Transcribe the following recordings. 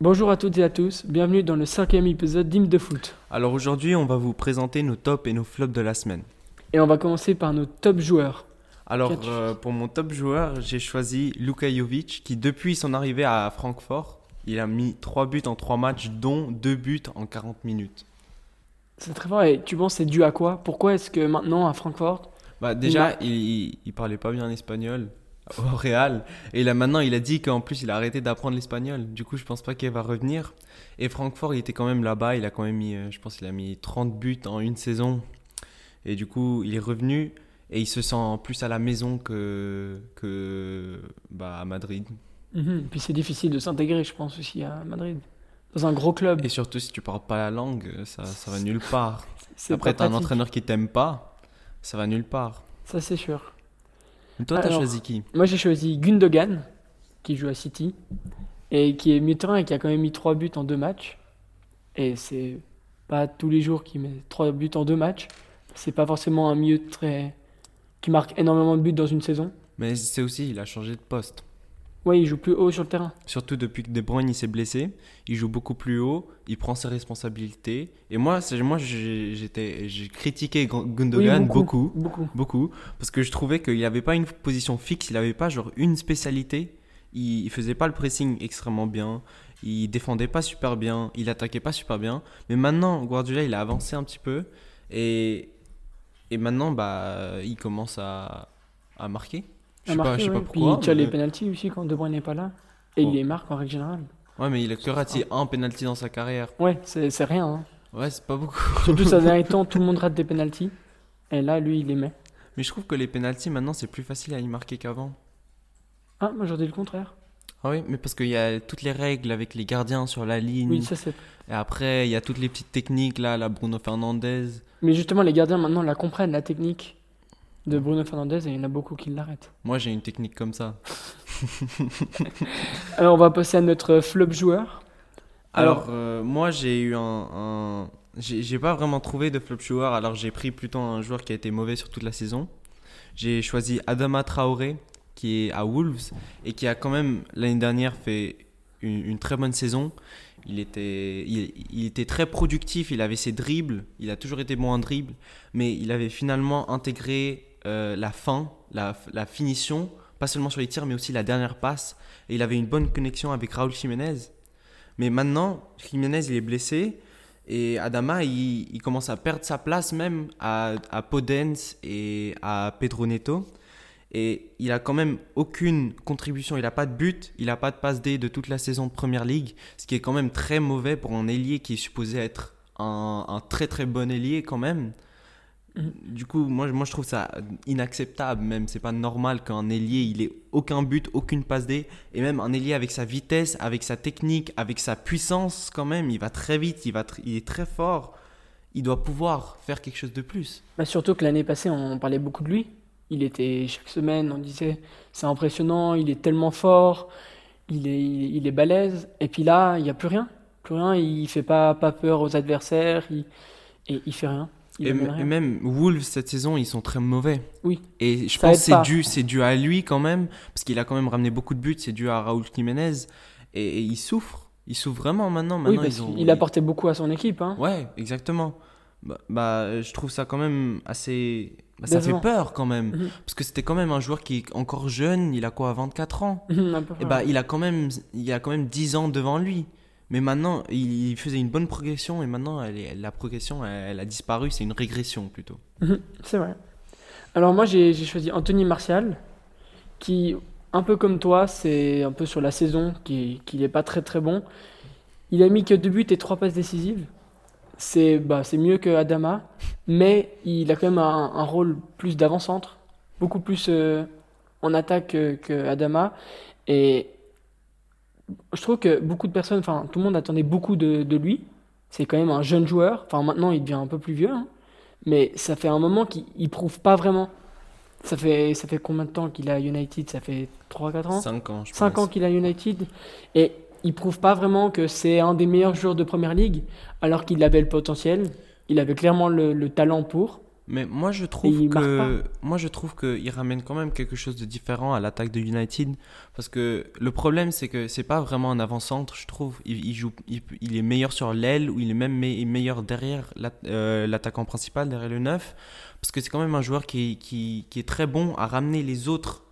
Bonjour à toutes et à tous, bienvenue dans le cinquième épisode d'Hymne de foot. Alors aujourd'hui, on va vous présenter nos tops et nos flops de la semaine. Et on va commencer par nos top joueurs. Alors euh, pour mon top joueur, j'ai choisi Luka Jovic qui depuis son arrivée à Francfort, il a mis 3 buts en 3 matchs dont 2 buts en 40 minutes. C'est très fort et tu penses c'est dû à quoi? Pourquoi est-ce que maintenant à Francfort, Bah déjà, il, il, il parlait pas bien espagnol au Real et là maintenant, il a dit qu'en plus, il a arrêté d'apprendre l'espagnol. Du coup, je pense pas qu'il va revenir. Et Francfort, il était quand même là-bas, il a quand même mis euh, je pense qu'il a mis 30 buts en une saison. Et du coup, il est revenu et il se sent plus à la maison que que bah, à Madrid. Mhm. puis c'est difficile de s'intégrer je pense aussi à Madrid. Dans un gros club, Et surtout, si tu parles pas la langue, ça, ça va nulle part. Après, t'as un entraîneur qui t'aime pas, ça va nulle part. Ça c'est sûr. Toi, t'as choisi qui Moi j'ai choisi Gundogan, qui joue à City, et qui est milieu de terrain et qui a quand même mis 3 buts en deux matchs. Et c'est pas tous les jours qu'il met 3 buts en deux matchs. C'est pas forcément un milieu très... qui marque énormément de buts dans une saison. Mais c'est aussi, il a changé de poste. Ouais, il joue plus haut sur le terrain. Surtout depuis que De Bruyne s'est blessé, il joue beaucoup plus haut, il prend ses responsabilités. Et moi, moi j'ai j'étais, j'ai critiqué Gu- Gundogan Oui, beaucoup, Beaucoup. beaucoup, parce que je trouvais qu'il n'avait pas une position fixe, il n'avait pas genre une spécialité. Il, il faisait pas le pressing extrêmement bien, il défendait pas super bien, il attaquait pas super bien. Mais maintenant, Guardiola il a avancé un petit peu et et maintenant bah il commence à à marquer. Je sais pas, marquer, je sais pas pourquoi. Puis il tire les pénalties aussi quand De Bruyne n'est pas là. Et Oh. il les marque en règle générale. Ouais, mais il a que raté un penalty dans sa carrière. Ouais, c'est rien. hein. Ouais, c'est pas beaucoup. Surtout ces derniers temps, tout le monde rate des pénalties. Et là, lui, il les met. Mais je trouve que les penalties maintenant c'est plus facile à y marquer qu'avant. Ah, moi j'en dis le contraire. Ah oui, mais parce qu'il y a toutes les règles avec les gardiens sur la ligne. Oui, ça c'est. Et après, il y a toutes les petites techniques là, la Bruno Fernandez. Mais justement, les gardiens maintenant la comprennent, la technique de Bruno Fernandez, et il y en a beaucoup qui l'arrêtent. Moi, j'ai une technique comme ça. Alors, on va passer à notre flop joueur. Alors, Alors- euh, moi, j'ai eu un. un- J'ai pas vraiment trouvé de flop joueur, alors j'ai pris plutôt un joueur qui a été mauvais sur toute la saison. J'ai choisi Adama Traoré, qui est à Wolves, et qui a quand même, l'année dernière, fait une, une très bonne saison. Il était, il, il était très productif, il avait ses dribbles, il a toujours été bon en dribble, mais il avait finalement intégré euh, la fin, la, finition, pas seulement sur les tirs, mais aussi la dernière passe. Et il avait une bonne connexion avec Raúl Jiménez. Mais maintenant, Jiménez, il est blessé. Et Adama, il, il commence à perdre sa place même à, à Podence et à Pedro Neto. Et il a quand même aucune contribution. Il n'a pas de but, il n'a pas de passe D de toute la saison de Première Ligue. Ce qui est quand même très mauvais pour un ailier qui est supposé être un, un très très bon ailier quand même. Mhm. Du coup, moi, je trouve ça inacceptable même. C'est pas normal qu'un ailier, il ait aucun but, aucune passe D. Et même un ailier avec sa vitesse, avec sa technique, avec sa puissance quand même, il va très vite, il, est très fort. Il doit pouvoir faire quelque chose de plus. Bah, surtout que l'année passée, on parlait beaucoup de lui. Il était chaque semaine, on disait c'est impressionnant, il est tellement fort, il est, il est balèze. Et puis là, il n'y a plus rien. Plus rien, il fait pas, pas peur aux adversaires, il, et il fait rien. Il Et, même Wolves cette saison, ils sont très mauvais. Oui. Et je Ça pense que c'est dû, c'est dû à lui quand même, parce qu'il a quand même ramené beaucoup de buts. C'est dû à Raúl Jiménez. Et, et il souffre. Il souffre vraiment maintenant. Oui, maintenant parce ils ont, qu'il apportait beaucoup à son équipe. Hein. Ouais, exactement. Bah, bah, je trouve ça quand même assez. bah, ça fait peur quand même. Mhm. Parce que c'était quand même un joueur qui est encore jeune. Il a quoi, 24 ans? Et bah, il a quand même, il a quand même 10 ans devant lui. Mais maintenant, il faisait une bonne progression et maintenant, la progression, elle, a disparu. C'est une régression plutôt. Mhm, C'est vrai. Alors moi j'ai choisi Anthony Martial, qui, un peu comme toi, c'est un peu sur la saison, qui qu'il n'est pas très très bon. Il a mis que deux buts et trois passes décisives. C'est bah, mieux que Adama, mais il a quand même un, un rôle plus d'avant-centre, beaucoup plus euh, en attaque que, que Adama. Et je trouve que beaucoup de personnes, enfin tout le monde attendait beaucoup de, de lui. C'est quand même un jeune joueur. Enfin maintenant il devient un peu plus vieux, hein. mais ça fait un moment qu'il il prouve pas vraiment. Ça fait, ça fait combien de temps qu'il est à United? Ça fait 3-4 ans? 5 ans, je 5 pense. ans qu'il est à United. Et il prouve pas vraiment que c'est un des meilleurs joueurs de Première Ligue, alors qu'il avait le potentiel. Il avait clairement le, le talent pour. Mais moi je trouve il que moi je trouve qu'il ramène quand même quelque chose de différent à l'attaque de United. Parce que le problème c'est que c'est pas vraiment un avant-centre je trouve. Il, il joue il, il est meilleur sur l'aile ou il est même me- meilleur derrière la- euh, l'attaquant principal derrière le 9 parce que c'est quand même un joueur qui, qui, qui est très bon à ramener les autres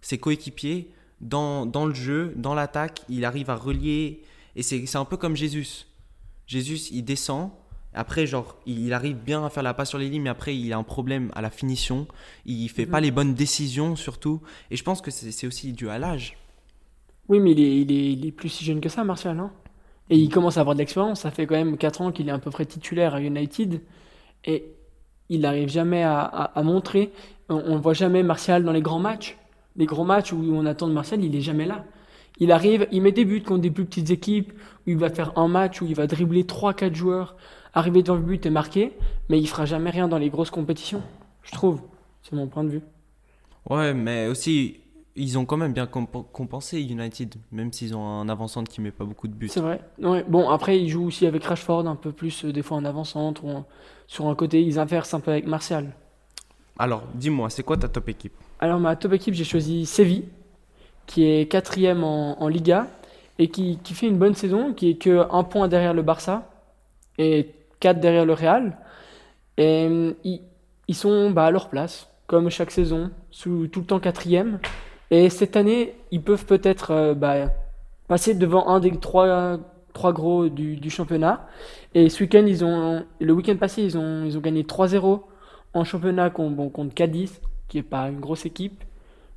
ses coéquipiers dans, dans le jeu dans l'attaque. Il arrive à relier et c'est c'est un peu comme Jésus Jésus il descend après, genre, il arrive bien à faire la passe sur les lignes, mais après, il a un problème à la finition. Il fait pas Mhm. les bonnes décisions, surtout. Et je pense que c'est aussi dû à l'âge. Oui, mais il est, il est, il est plus si jeune que ça, Martial. hein. Et il commence à avoir de l'expérience. Ça fait quand même 4 ans qu'il est à peu près titulaire à United. Et il n'arrive jamais à, à- à montrer. On ne voit jamais Martial dans les grands matchs. Les grands matchs où on attend de Martial, il est jamais là. Il arrive, il met des buts contre des plus petites équipes, où il va faire un match, où il va dribbler 3-4 joueurs, arriver devant le but et marquer, mais il fera jamais rien dans les grosses compétitions, je trouve. C'est mon point de vue. Ouais, mais aussi, ils ont quand même bien comp- compensé United, même s'ils ont un avant-centre qui met pas beaucoup de buts. C'est vrai. Ouais. Bon, après, il joue aussi avec Rashford, un peu plus, euh, des fois en avant-centre ou en- sur un côté. Ils inversent un peu avec Martial. Alors, dis-moi, c'est quoi ta top équipe? Alors, ma top équipe, j'ai choisi Séville, qui est quatrième en, en Liga et qui, qui fait une bonne saison, qui est que un point derrière le Barça et derrière le Real. Et euh, ils, ils sont bah, à leur place, comme chaque saison, sous, tout le temps quatrième. Et cette année, ils peuvent peut-être euh, bah, passer devant un des trois, trois gros du, du championnat. Et ce week-end, ils ont, le week-end passé, ils ont, ils ont gagné 3-0 en championnat contre, bon, Cadiz, qui est pas une grosse équipe.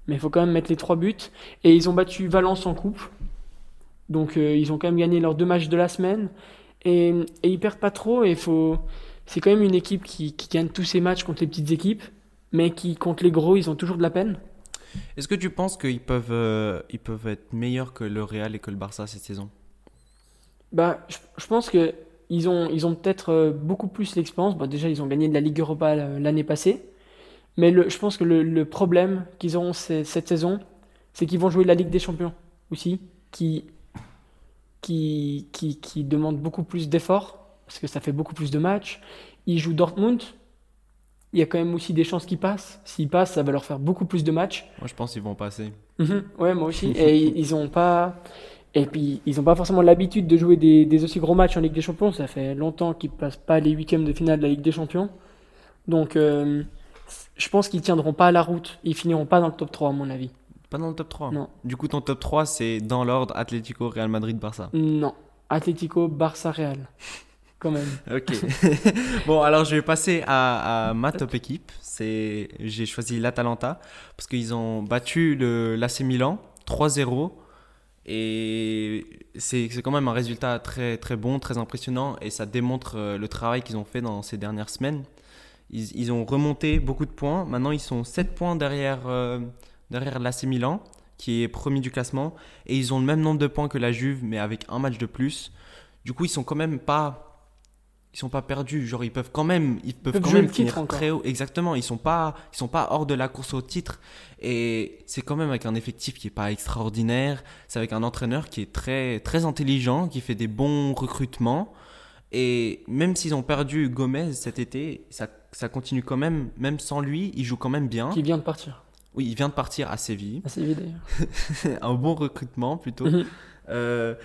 Mais il faut quand même mettre les trois buts. Et ils ont battu Valence en coupe. Donc euh, ils ont quand même gagné leurs deux matchs de la semaine. Et, et ils perdent pas trop. Et faut... c'est quand même une équipe qui, qui gagne tous ses matchs contre les petites équipes. Mais qui, contre les gros, ils ont toujours de la peine. Est-ce que tu penses qu'ils peuvent, euh, ils peuvent être meilleurs que le Real et que le Barça cette saison? Bah, je, je pense que ils ont, ils ont peut-être euh, beaucoup plus l'expérience. Bah, déjà, ils ont gagné de la Ligue Europa euh, l'année passée. Mais le, je pense que le, le problème qu'ils auront ce- cette saison, c'est qu'ils vont jouer la Ligue des Champions aussi, qui, qui, qui, qui demande beaucoup plus d'efforts, parce que ça fait beaucoup plus de matchs. Ils jouent Dortmund. Il y a quand même aussi des chances qu'ils passent. S'ils passent, ça va leur faire beaucoup plus de matchs. Moi, je pense qu'ils vont passer. Mhm, ouais, moi aussi. Et ils, ils ont pas. Et puis, ils n'ont pas forcément l'habitude de jouer des, des aussi gros matchs en Ligue des Champions. Ça fait longtemps qu'ils passent pas les huitièmes de finale de la Ligue des Champions. Donc, euh, je pense qu'ils tiendront pas la route. Ils finiront pas dans le top 3, à mon avis. Pas dans le top 3 Non. Du coup, ton top 3, c'est dans l'ordre Atlético, Real Madrid, Barça. Non. Atlético, Barça, Real. Quand même. Ok. bon, alors je vais passer à, à ma top équipe. C'est, j'ai choisi l'Atalanta parce qu'ils ont battu le l'AC Milan 3-0 et c'est c'est quand même un résultat très très bon, très impressionnant et ça démontre euh, le travail qu'ils ont fait dans ces dernières semaines. Ils, ils ont remonté beaucoup de points. Maintenant, ils sont 7 points derrière euh, derrière l'AC Milan qui est premier du classement et ils ont le même nombre de points que la Juve mais avec un match de plus. Du coup, ils sont quand même pas ils sont pas perdus, genre ils peuvent quand même ils peuvent, peuvent quand même titre finir très haut. Exactement, ils sont pas ils sont pas hors de la course au titre et c'est quand même avec un effectif qui est pas extraordinaire, c'est avec un entraîneur qui est très très intelligent, qui fait des bons recrutements et même s'ils ont perdu Gomez cet été, ça ça continue quand même même sans lui, il joue quand même bien. Qui vient de partir. Oui, il vient de partir à Séville, Assez vite d'ailleurs. un bon recrutement plutôt. Mhm. Euh,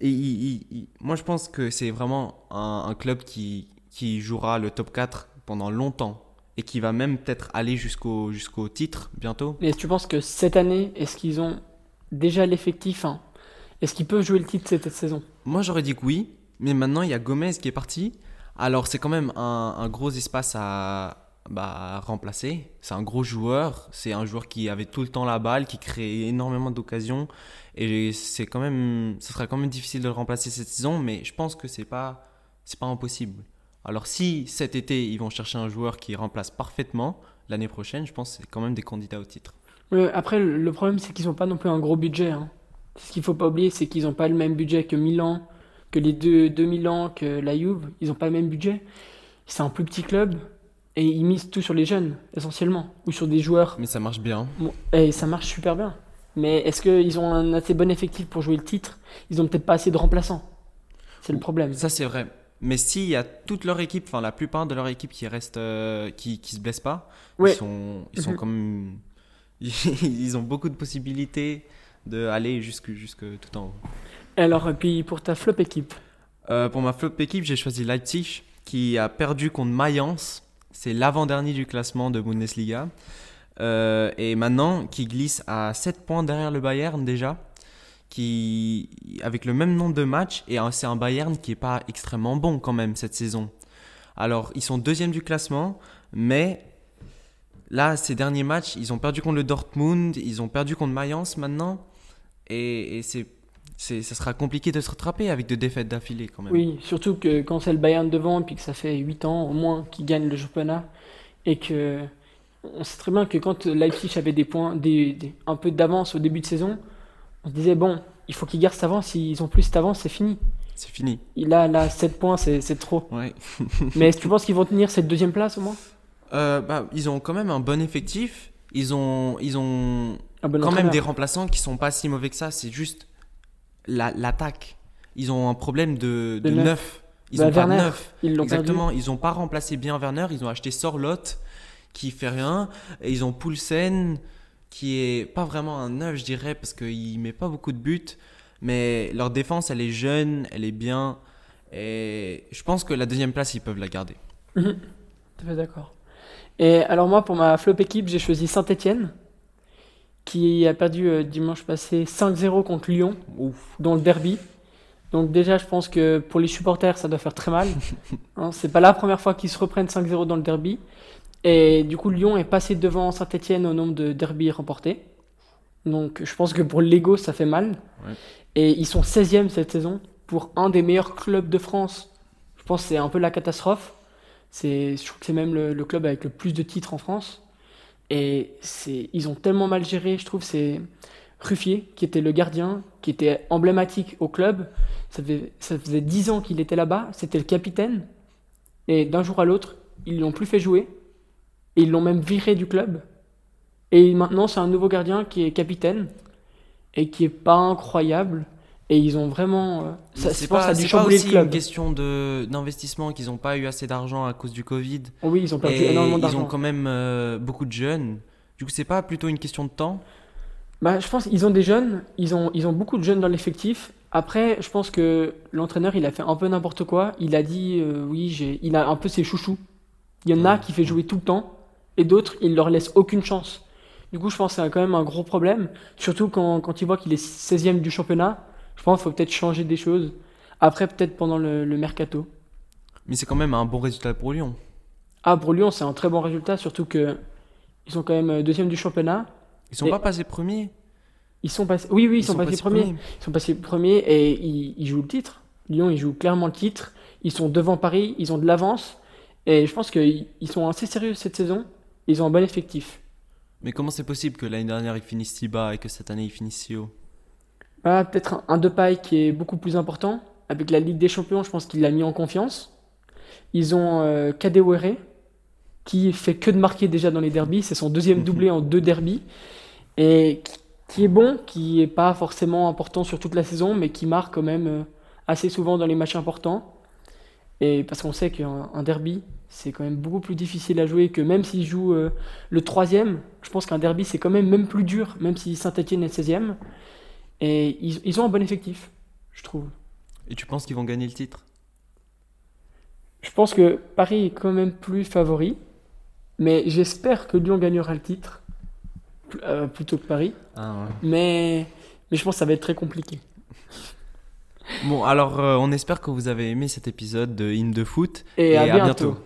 et il- il- il- moi, je pense que c'est vraiment un, un club qui, qui jouera le top 4 pendant longtemps et qui va même peut-être aller jusqu'au jusqu'au titre bientôt. Mais tu penses que cette année, est-ce qu'ils ont déjà l'effectif hein? Est-ce qu'ils peuvent jouer le titre cette saison? Moi, j'aurais dit que oui, mais maintenant, il y a Gomez qui est parti. Alors, c'est quand même un, un gros espace à, bah, à remplacer. C'est un gros joueur. C'est un joueur qui avait tout le temps la balle, qui crée énormément d'occasions. Et c'est quand même, ce sera quand même difficile de le remplacer cette saison, mais je pense que c'est pas, c'est pas impossible. Alors, si cet été, ils vont chercher un joueur qui remplace parfaitement, l'année prochaine, je pense que c'est quand même des candidats au titre. Après, le le problème, c'est qu'ils n'ont pas non plus un gros budget. hein. Ce qu'il faut pas oublier, c'est qu'ils n'ont pas le même budget que Milan, que les deux, deux Milan, que la Juve. Ils n'ont pas le même budget. C'est un plus petit club et ils misent tout sur les jeunes, essentiellement, ou sur des joueurs. Mais ça marche bien. Bon, et ça marche super bien. Mais est-ce qu'ils ont un assez bon effectif pour jouer le titre? Ils ont peut-être pas assez de remplaçants. C'est le problème. Ça, c'est vrai. Mais s'il y a toute leur équipe, enfin la plupart de leur équipe qui reste, euh, qui, qui se blesse pas, Ouais. ils sont, ils sont Mhm. comme, ils ont beaucoup de possibilités d'aller jusque, jusque tout en haut. Alors, et puis pour ta flop équipe? Euh, pour ma flop équipe, j'ai choisi Leipzig, qui a perdu contre Mayence. C'est l'avant-dernier du classement de Bundesliga. Euh, et maintenant, qui glisse à 7 points derrière le Bayern déjà, qui, avec le même nombre de matchs. Et c'est un Bayern qui n'est pas extrêmement bon quand même cette saison. Alors, ils sont deuxième du classement, mais là, ces derniers matchs, ils ont perdu contre le Dortmund, ils ont perdu contre Mayence maintenant. Et, c'est, ça sera compliqué de se rattraper avec deux défaites d'affilée quand même. Oui, surtout que quand c'est le Bayern devant, et puis que ça fait 8 ans au moins qu'ils gagnent le championnat, et que on sait très bien que quand Leipzig avait des points, des, des- un peu d'avance au début de saison, on se disait bon, il faut qu'ils gardent cette avance, s'ils ont plus cette avance, c'est fini. C'est fini. Il a là 7 points, c'est trop. Ouais. Mais est-ce que tu penses qu'ils vont tenir cette deuxième place au moins? Euh, bah, ils ont quand même un bon effectif. Ils ont, ils ont bon quand même des remplaçants qui sont pas si mauvais que ça. C'est juste la- l'attaque. ils ont un problème de, neuf. neuf. Ils Bah, ont pas Werner, neuf. Ils perdu. Exactement. Ils ont pas remplacé bien Werner. Ils ont acheté Sorloth qui fait rien. Et ils ont Poulsen qui est pas vraiment un neuf, je dirais, parce qu'il met pas beaucoup de buts. Mais leur défense, elle est jeune, elle est bien. Et je pense que la deuxième place, ils peuvent la garder. Tout à fait d'accord. Et alors moi, pour ma flop équipe, j'ai choisi Saint-Etienne, qui a perdu euh, dimanche passé 5-0 contre Lyon, Ouf. dans le derby. Donc déjà, je pense que pour les supporters, ça doit faire très mal. Hein, c'est pas la première fois qu'ils se reprennent 5-0 dans le derby. Et du coup, Lyon est passé devant Saint-Etienne au nombre de derbys remportés. Donc je pense que pour l'ego, ça fait mal. Ouais. Et ils sont 16e cette saison pour un des meilleurs clubs de France. Je pense que c'est un peu la catastrophe. C'est, je trouve que c'est même le, le club avec le plus de titres en France. Et ils ont tellement mal géré, je trouve. C'est Ruffier, qui était le gardien, qui était emblématique au club. Ça faisait, ça faisait 10 ans qu'il était là-bas. C'était le capitaine. Et d'un jour à l'autre, ils l'ont plus fait jouer. Et ils l'ont même viré du club. Et maintenant, c'est un nouveau gardien qui est capitaine. Et qui est pas incroyable. Et ils ont vraiment. euh, ça, c'est que ça pas, a dû pas aussi le club. une question de, d'investissement qu'ils n'ont pas eu assez d'argent à cause du Covid. Oh oui, ils ont perdu Et énormément ils d'argent. ont quand même euh, beaucoup de jeunes. Du coup, c'est pas plutôt une question de temps? Bah, je pense qu'ils ont des jeunes, ils ont, ils ont beaucoup de jeunes dans l'effectif. Après, je pense que l'entraîneur, il a fait un peu n'importe quoi. Il a dit, euh, oui, j'ai, il a un peu ses chouchous. Il y en a qui fait jouer tout le temps, et d'autres, il leur laisse aucune chance. Du coup, je pense que c'est quand même un gros problème, surtout quand, quand il voit qu'il est 16e du championnat. Je pense qu'il faut peut-être changer des choses. Après, peut-être pendant le, le mercato. Mais c'est quand même un bon résultat pour Lyon. Ah, pour Lyon, c'est un très bon résultat, surtout que ils sont quand même euh, deuxième du championnat. Ils sont Et- pas passés premiers. Ils sont passés, oui, oui, ils, sont, passés, premiers. premiers. Ils sont passés premiers et ils, ils jouent le titre. Lyon, ils jouent clairement le titre. Ils sont devant Paris, ils ont de l'avance. Et je pense qu'ils ils sont assez sérieux cette saison. Ils ont un bon effectif. Mais comment c'est possible que l'année dernière ils finissent si bas et que cette année ils finissent si haut? Ah, Peut-être un, un de paille qui est beaucoup plus important. Avec la Ligue des Champions, je pense qu'il l'a mis en confiance. Ils ont euh, Kadewere, qui fait que de marquer déjà dans les derbies. C'est son deuxième doublé en deux derbies. Et qui- est bon, qui est pas forcément important sur toute la saison, mais qui marque quand même euh, assez souvent dans les matchs importants. Et parce qu'on sait qu'un un derby, c'est quand même beaucoup plus difficile à jouer que même s'ils jouent euh, le troisième. Je pense qu'un derby, c'est quand même même plus dur, même si Saint-Etienne est 16e. Et ils, ils ont un bon effectif, je trouve. Et tu penses qu'ils vont gagner le titre? Je pense que Paris est quand même plus favori, mais j'espère que Lyon gagnera le titre euh, plutôt que Paris. Ah Mais, mais je pense que ça va être très compliqué. Bon, alors euh, on espère que vous avez aimé cet épisode de In de Foot. Et, Et à à bientôt. bientôt.